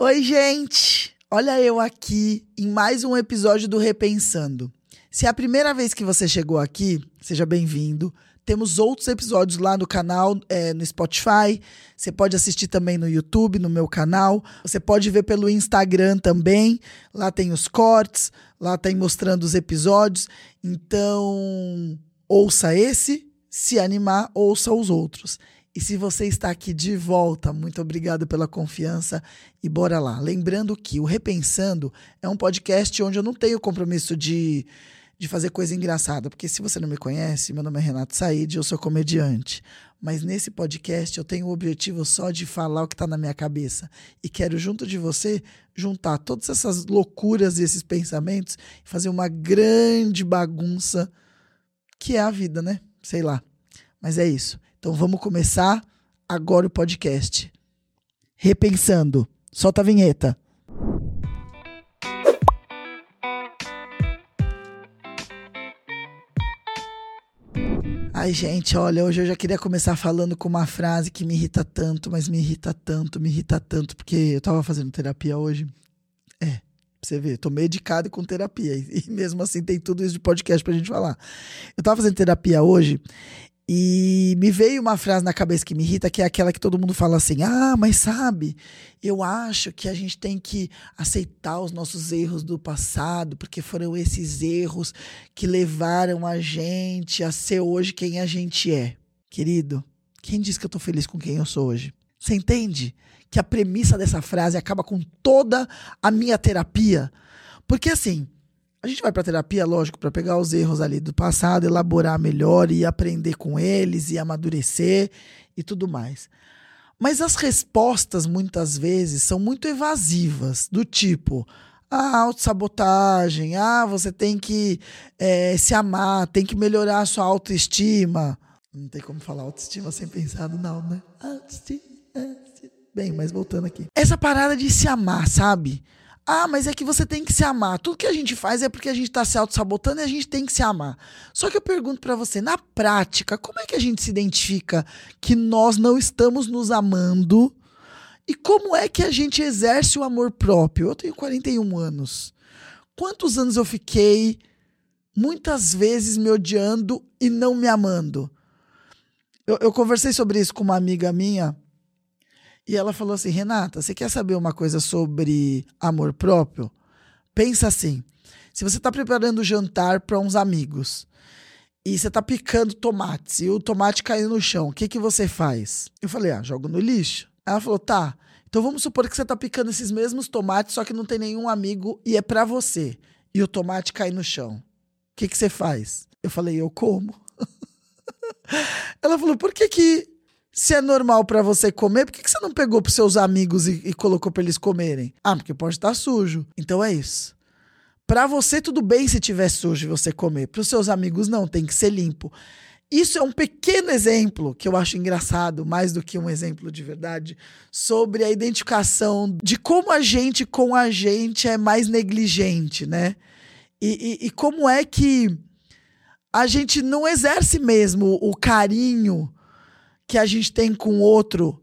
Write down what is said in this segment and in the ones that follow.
Oi, gente! Olha eu aqui em mais um episódio do Repensando. Se é a primeira vez que você chegou aqui, seja bem-vindo. Temos outros episódios lá no canal, é, no Spotify. Você pode assistir também no YouTube, no meu canal. Você pode ver pelo Instagram também. Lá tem os cortes, lá tem mostrando os episódios. Então, ouça esse. Se animar, ouça os outros. E se você está aqui de volta, muito obrigado pela confiança e bora lá. Lembrando que o Repensando é um podcast onde eu não tenho compromisso de, de fazer coisa engraçada, porque se você não me conhece, meu nome é Renato Said, eu sou comediante. Mas nesse podcast eu tenho o objetivo só de falar o que está na minha cabeça. E quero, junto de você, juntar todas essas loucuras e esses pensamentos e fazer uma grande bagunça que é a vida, né? Sei lá. Mas é isso. Então vamos começar agora o podcast. Repensando. Solta a vinheta. Ai, gente, olha, hoje eu já queria começar falando com uma frase que me irrita tanto, mas me irrita tanto, me irrita tanto, porque eu tava fazendo terapia hoje. É, pra você ver, tô medicado com terapia. E mesmo assim tem tudo isso de podcast pra gente falar. Eu tava fazendo terapia hoje e me veio uma frase na cabeça que me irrita, que é aquela que todo mundo fala assim: ah, mas sabe, eu acho que a gente tem que aceitar os nossos erros do passado, porque foram esses erros que levaram a gente a ser hoje quem a gente é. Querido, quem disse que eu tô feliz com quem eu sou hoje? Você entende que a premissa dessa frase acaba com toda a minha terapia? Porque assim, a gente vai para terapia, lógico, para pegar os erros ali do passado, elaborar melhor e aprender com eles e amadurecer e tudo mais. Mas as respostas muitas vezes são muito evasivas, do tipo, ah, autossabotagem, ah, você tem que é, se amar, tem que melhorar a sua autoestima. Não tem como falar autoestima sem pensar no não, né? Autoestima. Bem, mas voltando aqui. Essa parada de se amar, sabe? Ah, mas é que você tem que se amar. Tudo que a gente faz é porque a gente está se auto-sabotando e a gente tem que se amar. Só que eu pergunto para você, na prática, como é que a gente se identifica que nós não estamos nos amando? E como é que a gente exerce o amor próprio? Eu tenho 41 anos. Quantos anos eu fiquei muitas vezes me odiando e não me amando? Eu, eu conversei sobre isso com uma amiga minha e ela falou assim: Renata, você quer saber uma coisa sobre amor próprio? Pensa assim: se você está preparando jantar para uns amigos e você está picando tomates e o tomate caiu no chão, o que, que você faz? Eu falei: ah, jogo no lixo. Ela falou: tá. Então vamos supor que você está picando esses mesmos tomates, só que não tem nenhum amigo e é para você. E o tomate cai no chão. O que, que você faz? Eu falei: eu como. Ela falou: por que que se é normal para você comer, por que, que você não pegou pros seus amigos e, e colocou pra eles comerem? Ah, porque pode estar sujo. Então é isso. Para você, tudo bem se tiver sujo e você comer. Para os seus amigos, não, tem que ser limpo. Isso é um pequeno exemplo que eu acho engraçado, mais do que um exemplo de verdade, sobre a identificação de como a gente com a gente é mais negligente, né? E, e, e como é que a gente não exerce mesmo o carinho que a gente tem com o outro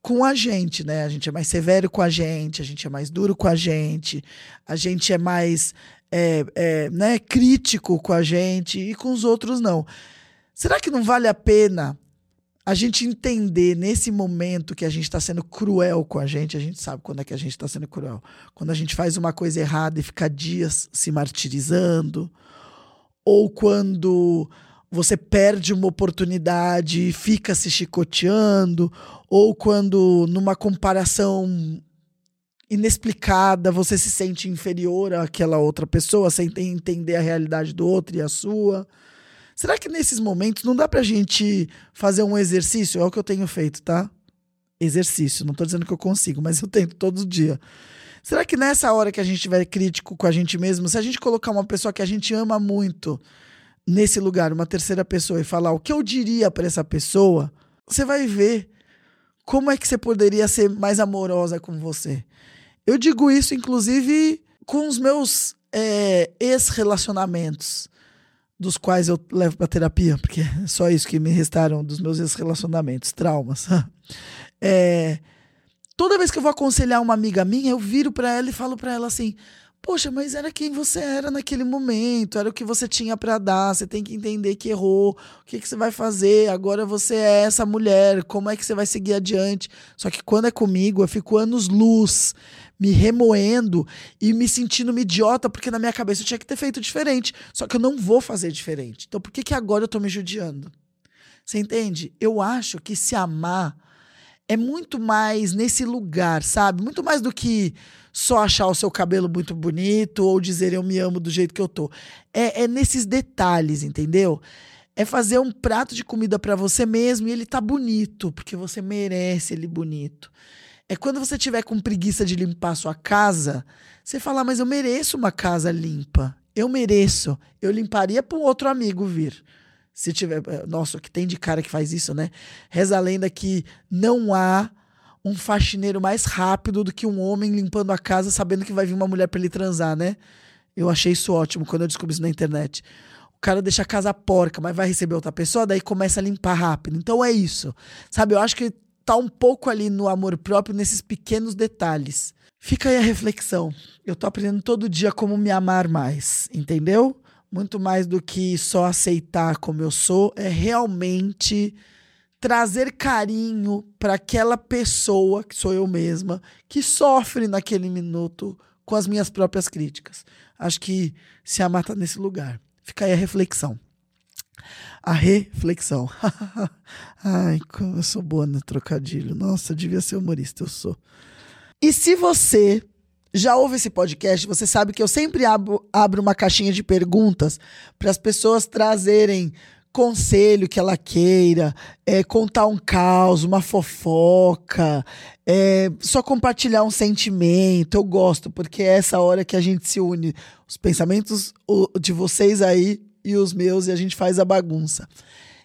com a gente, né? A gente é mais severo com a gente, a gente é mais duro com a gente, a gente é mais é, é, né, crítico com a gente e com os outros não. Será que não vale a pena a gente entender nesse momento que a gente está sendo cruel com a gente? A gente sabe quando é que a gente está sendo cruel. Quando a gente faz uma coisa errada e fica dias se martirizando, ou quando você perde uma oportunidade e fica se chicoteando, ou quando numa comparação inexplicada você se sente inferior àquela outra pessoa sem entender a realidade do outro e a sua. Será que nesses momentos não dá pra gente fazer um exercício? É o que eu tenho feito, tá? Exercício. Não tô dizendo que eu consigo, mas eu tento todo dia. Será que nessa hora que a gente estiver crítico com a gente mesmo, se a gente colocar uma pessoa que a gente ama muito nesse lugar, uma terceira pessoa, e falar o que eu diria para essa pessoa, você vai ver como é que você poderia ser mais amorosa com você. Eu digo isso, inclusive, com os meus é, ex-relacionamentos, dos quais eu levo para terapia, porque é só isso que me restaram dos meus ex-relacionamentos, traumas. é, toda vez que eu vou aconselhar uma amiga minha, eu viro para ela e falo para ela assim: Poxa, mas era quem você era naquele momento, era o que você tinha para dar. Você tem que entender que errou. O que, que você vai fazer? Agora você é essa mulher. Como é que você vai seguir adiante? Só que quando é comigo, eu fico anos luz, me remoendo e me sentindo uma idiota, porque na minha cabeça eu tinha que ter feito diferente. Só que eu não vou fazer diferente. Então por que, que agora eu tô me judiando? Você entende? Eu acho que se amar é muito mais nesse lugar, sabe? Muito mais do que só achar o seu cabelo muito bonito ou dizer eu me amo do jeito que eu tô. É, é nesses detalhes, entendeu? É fazer um prato de comida para você mesmo e ele tá bonito, porque você merece ele bonito. É quando você tiver com preguiça de limpar a sua casa, você falar, mas eu mereço uma casa limpa. Eu mereço. Eu limparia para um outro amigo vir. Se tiver. Eh, nossa, que tem de cara que faz isso, né? Reza a lenda que não há um faxineiro mais rápido do que um homem limpando a casa sabendo que vai vir uma mulher para ele transar, né? Eu achei isso ótimo quando eu descobri isso na internet. O cara deixa a casa porca, mas vai receber outra pessoa, daí começa a limpar rápido. Então é isso. Sabe, eu acho que tá um pouco ali no amor próprio, nesses pequenos detalhes. Fica aí a reflexão. Eu tô aprendendo todo dia como me amar mais, entendeu? Muito mais do que só aceitar como eu sou, é realmente trazer carinho para aquela pessoa, que sou eu mesma, que sofre naquele minuto com as minhas próprias críticas. Acho que se amar tá nesse lugar. Fica aí a reflexão. A reflexão. Ai, como eu sou boa no trocadilho. Nossa, devia ser humorista, eu sou. E se você já ouve esse podcast, você sabe que eu sempre abro, abro uma caixinha de perguntas para as pessoas trazerem conselho que ela queira, é, contar um caos, uma fofoca, é, só compartilhar um sentimento. Eu gosto, porque é essa hora que a gente se une. Os pensamentos de vocês aí e os meus, e a gente faz a bagunça.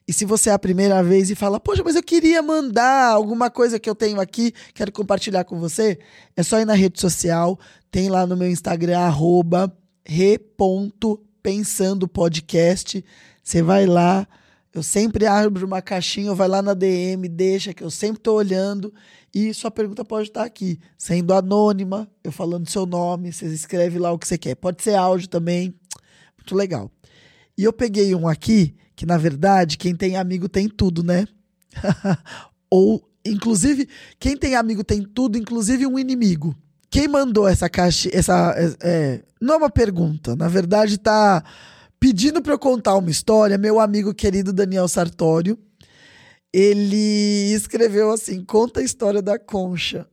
E se você é a primeira vez e fala, poxa, mas eu queria mandar alguma coisa que eu tenho aqui, quero compartilhar com você, é só ir na rede social, tem lá no meu Instagram, arroba re.pensandopodcast. Você vai lá, eu sempre abro uma caixinha, vai lá na DM, deixa que eu sempre tô olhando e sua pergunta pode estar aqui, sendo anônima, eu falando seu nome, você escreve lá o que você quer. Pode ser áudio também, muito legal. E eu peguei um aqui que na verdade quem tem amigo tem tudo, né? Ou, inclusive, quem tem amigo tem tudo, inclusive um inimigo. Quem mandou essa caixa, essa, é, é, não é uma pergunta, na verdade tá pedindo para eu contar uma história, meu amigo querido Daniel Sartório, ele escreveu assim, conta a história da concha.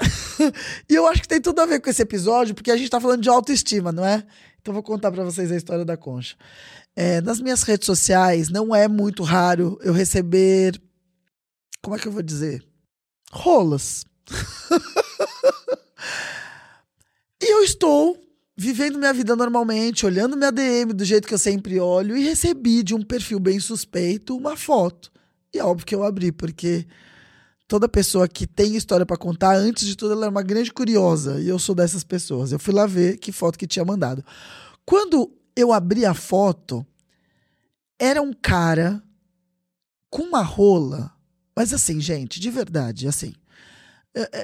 e eu acho que tem tudo a ver com esse episódio, porque a gente tá falando de autoestima, não é? Então vou contar para vocês a história da concha. É, nas minhas redes sociais, não é muito raro eu receber. Como é que eu vou dizer? Rolas. e eu estou vivendo minha vida normalmente, olhando minha DM do jeito que eu sempre olho, e recebi de um perfil bem suspeito uma foto. E é óbvio que eu abri, porque toda pessoa que tem história para contar, antes de tudo, ela é uma grande curiosa. E eu sou dessas pessoas. Eu fui lá ver que foto que tinha mandado. Quando eu abri a foto, era um cara com uma rola. Mas assim, gente, de verdade, assim.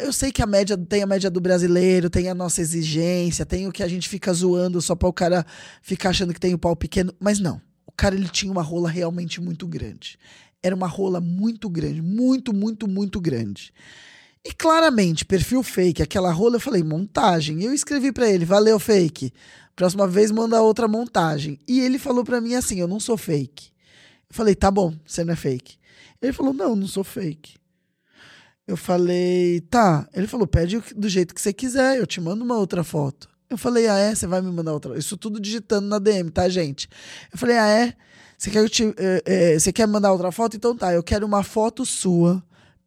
Eu, sei que a média tem a média do brasileiro, tem a nossa exigência, tem o que a gente fica zoando só para o cara ficar achando que tem o pau pequeno, mas não. O cara ele tinha uma rola realmente muito grande. Era uma rola muito grande, muito, muito, muito grande. E claramente, perfil fake, aquela rola, eu falei, montagem. Eu escrevi para ele, valeu, fake. Próxima vez manda outra montagem. E ele falou para mim assim: eu não sou fake. Eu falei: tá bom, você não é fake. Ele falou: não, não sou fake. Eu falei: tá. Ele falou: pede do jeito que você quiser, eu te mando uma outra foto. Eu falei: ah, é? Você vai me mandar outra? Isso tudo digitando na DM, tá, gente? Eu falei: ah, é? Você quer, te, é, é, você quer mandar outra foto? Então tá, eu quero uma foto sua,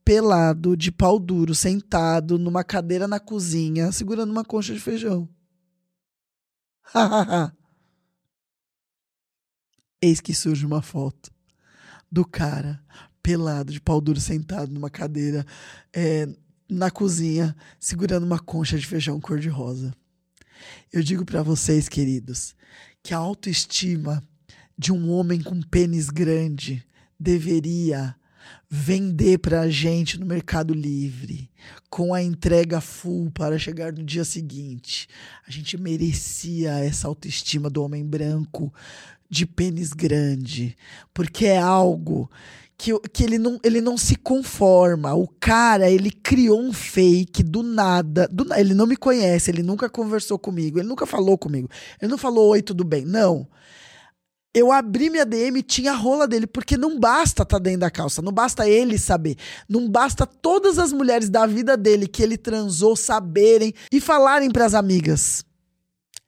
pelado, de pau duro, sentado numa cadeira na cozinha, segurando uma concha de feijão. Eis que surge uma foto do cara pelado, de pau duro, sentado numa cadeira é, na cozinha, segurando uma concha de feijão cor-de-rosa. Eu digo para vocês, queridos, que a autoestima de um homem com pênis grande deveria vender pra gente no Mercado Livre, com a entrega full para chegar no dia seguinte. A gente merecia essa autoestima do homem branco de pênis grande, porque é algo que, que ele, não, ele não se conforma. O cara, ele criou um fake do nada, do, ele não me conhece, ele nunca conversou comigo, ele nunca falou comigo, ele não falou oi, tudo bem. Não. Eu abri minha DM e tinha a rola dele, porque não basta estar tá dentro da calça, não basta ele saber, não basta todas as mulheres da vida dele que ele transou saberem e falarem para as amigas.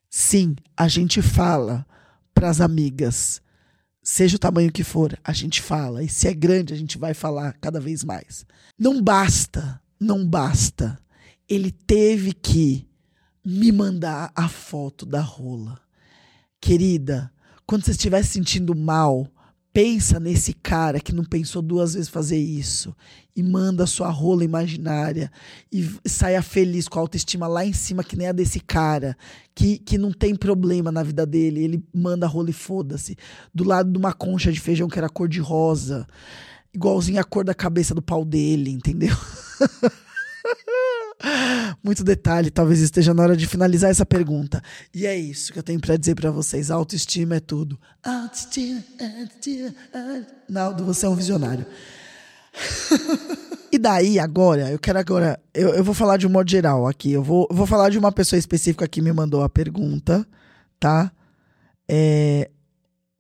Sim, a gente fala para as amigas seja o tamanho que for, a gente fala. E se é grande, a gente vai falar cada vez mais. Não basta, não basta. Ele teve que me mandar a foto da rola. Querida, quando você estiver se sentindo mal, pensa nesse cara que não pensou duas vezes fazer isso e manda sua rola imaginária e saia feliz com a autoestima lá em cima, que nem a desse cara, que, que não tem problema na vida dele. Ele manda a rola e foda-se. Do lado de uma concha de feijão que era cor de rosa, igualzinho a cor da cabeça do pau dele, entendeu? Muito detalhe, talvez esteja na hora de finalizar essa pergunta. E é isso que eu tenho para dizer para vocês. Autoestima é tudo. Autoestima, autoestima, autoestima. Naldo, você é um visionário. e daí, agora, eu quero agora. Eu, eu vou falar de um modo geral aqui. Eu vou, eu vou falar de uma pessoa específica que me mandou a pergunta, tá? É.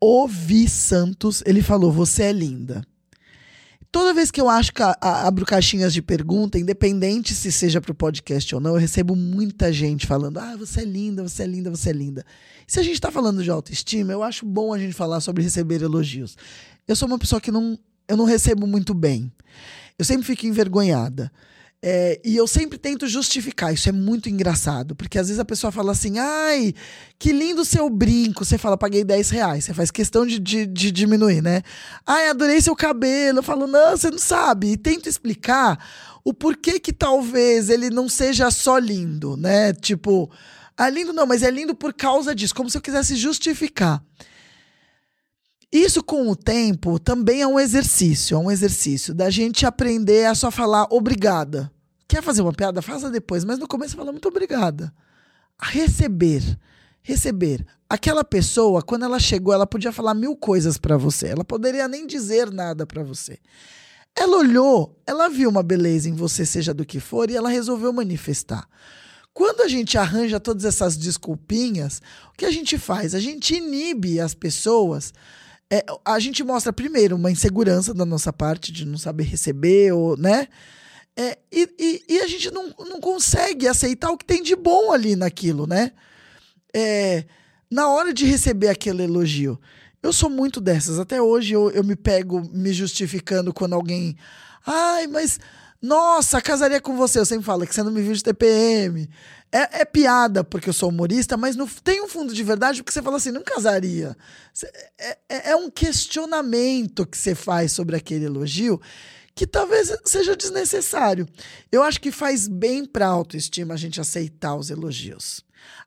Ovi Santos, ele falou: Você é linda. Toda vez que eu acho que a, a, abro caixinhas de pergunta, independente se seja para o podcast ou não, eu recebo muita gente falando: ah, você é linda, você é linda, você é linda. E se a gente está falando de autoestima, eu acho bom a gente falar sobre receber elogios. Eu sou uma pessoa que não, eu não recebo muito bem. Eu sempre fico envergonhada. É, e eu sempre tento justificar, isso é muito engraçado, porque às vezes a pessoa fala assim: ai, que lindo seu brinco. Você fala, paguei 10 reais. Você faz questão de, de, de, diminuir, né? Ai, adorei seu cabelo. Eu falo, não, você não sabe. E tento explicar o porquê que talvez ele não seja só lindo, né? Tipo, ah, lindo não, mas é lindo por causa disso, como se eu quisesse justificar. Isso, com o tempo, também é um exercício, é um exercício da gente aprender a só falar obrigada. Quer fazer uma piada? Faça depois, mas no começo fala muito obrigada. A receber. Receber. Aquela pessoa, quando ela chegou, ela podia falar mil coisas para você. Ela poderia nem dizer nada para você. Ela olhou, ela viu uma beleza em você, seja do que for, e ela resolveu manifestar. Quando a gente arranja todas essas desculpinhas, o que a gente faz? A gente inibe as pessoas é, a gente mostra primeiro uma insegurança da nossa parte de não saber receber, ou, né? É, e, e, e, a gente não, não consegue aceitar o que tem de bom ali naquilo, né? É, na hora de receber aquele elogio. Eu sou muito dessas. Até hoje eu, eu me pego me justificando quando alguém. Ai, mas. Nossa, casaria com você. Eu sempre falo que você não me viu de TPM. É, é, piada porque eu sou humorista, mas no, tem um fundo de verdade porque você fala assim, não casaria. É, é, é um questionamento que você faz sobre aquele elogio que talvez seja desnecessário. Eu acho que faz bem pra autoestima a gente aceitar os elogios.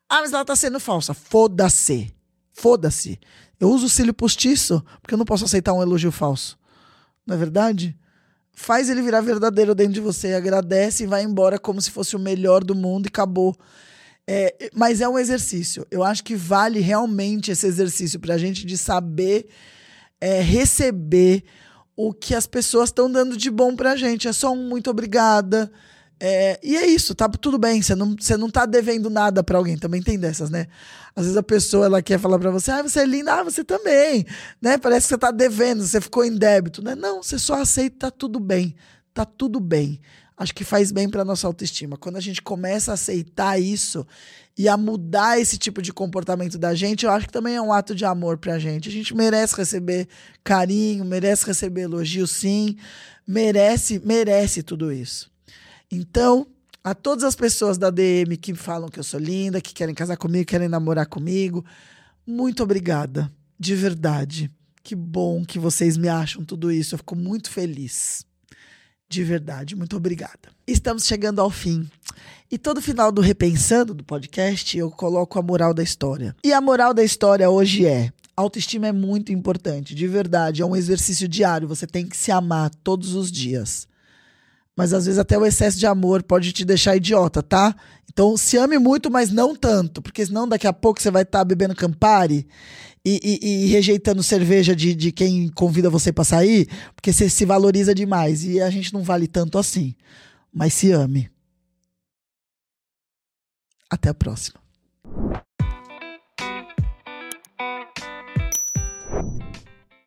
Ah, mas ela tá sendo falsa. Foda-se. Foda-se. Eu uso cílio postiço porque eu não posso aceitar um elogio falso. Não é verdade? Faz ele virar verdadeiro dentro de você, agradece e vai embora como se fosse o melhor do mundo e acabou. É, mas é um exercício. Eu acho que vale realmente esse exercício para a gente de saber é, receber o que as pessoas estão dando de bom para a gente. É só um muito obrigada. É, e é isso, tá tudo bem. Você não, você não tá devendo nada para alguém. Também tem dessas, né? Às vezes a pessoa ela quer falar para você, ah, você é linda, ah, você também, né? Parece que você tá devendo, você ficou em débito, né? Não, você só aceita, tá tudo bem, tá tudo bem. Acho que faz bem para nossa autoestima. Quando a gente começa a aceitar isso e a mudar esse tipo de comportamento da gente, eu acho que também é um ato de amor pra gente. A gente merece receber carinho, merece receber elogio, sim, merece, merece tudo isso. Então, a todas as pessoas da DM que falam que eu sou linda, que querem casar comigo, querem namorar comigo, muito obrigada, de verdade. Que bom que vocês me acham tudo isso. Eu fico muito feliz. De verdade, muito obrigada. Estamos chegando ao fim. E todo final do Repensando do podcast, eu coloco a moral da história. E a moral da história hoje é: Autoestima é muito importante, de verdade. É um exercício diário. Você tem que se amar todos os dias. Mas às vezes até o excesso de amor pode te deixar idiota, tá? Então se ame muito, mas não tanto. Porque senão daqui a pouco você vai estar tá bebendo Campari e, e, e, rejeitando cerveja de, de quem convida você para sair. Porque você se valoriza demais. E a gente não vale tanto assim. Mas se ame. Até a próxima.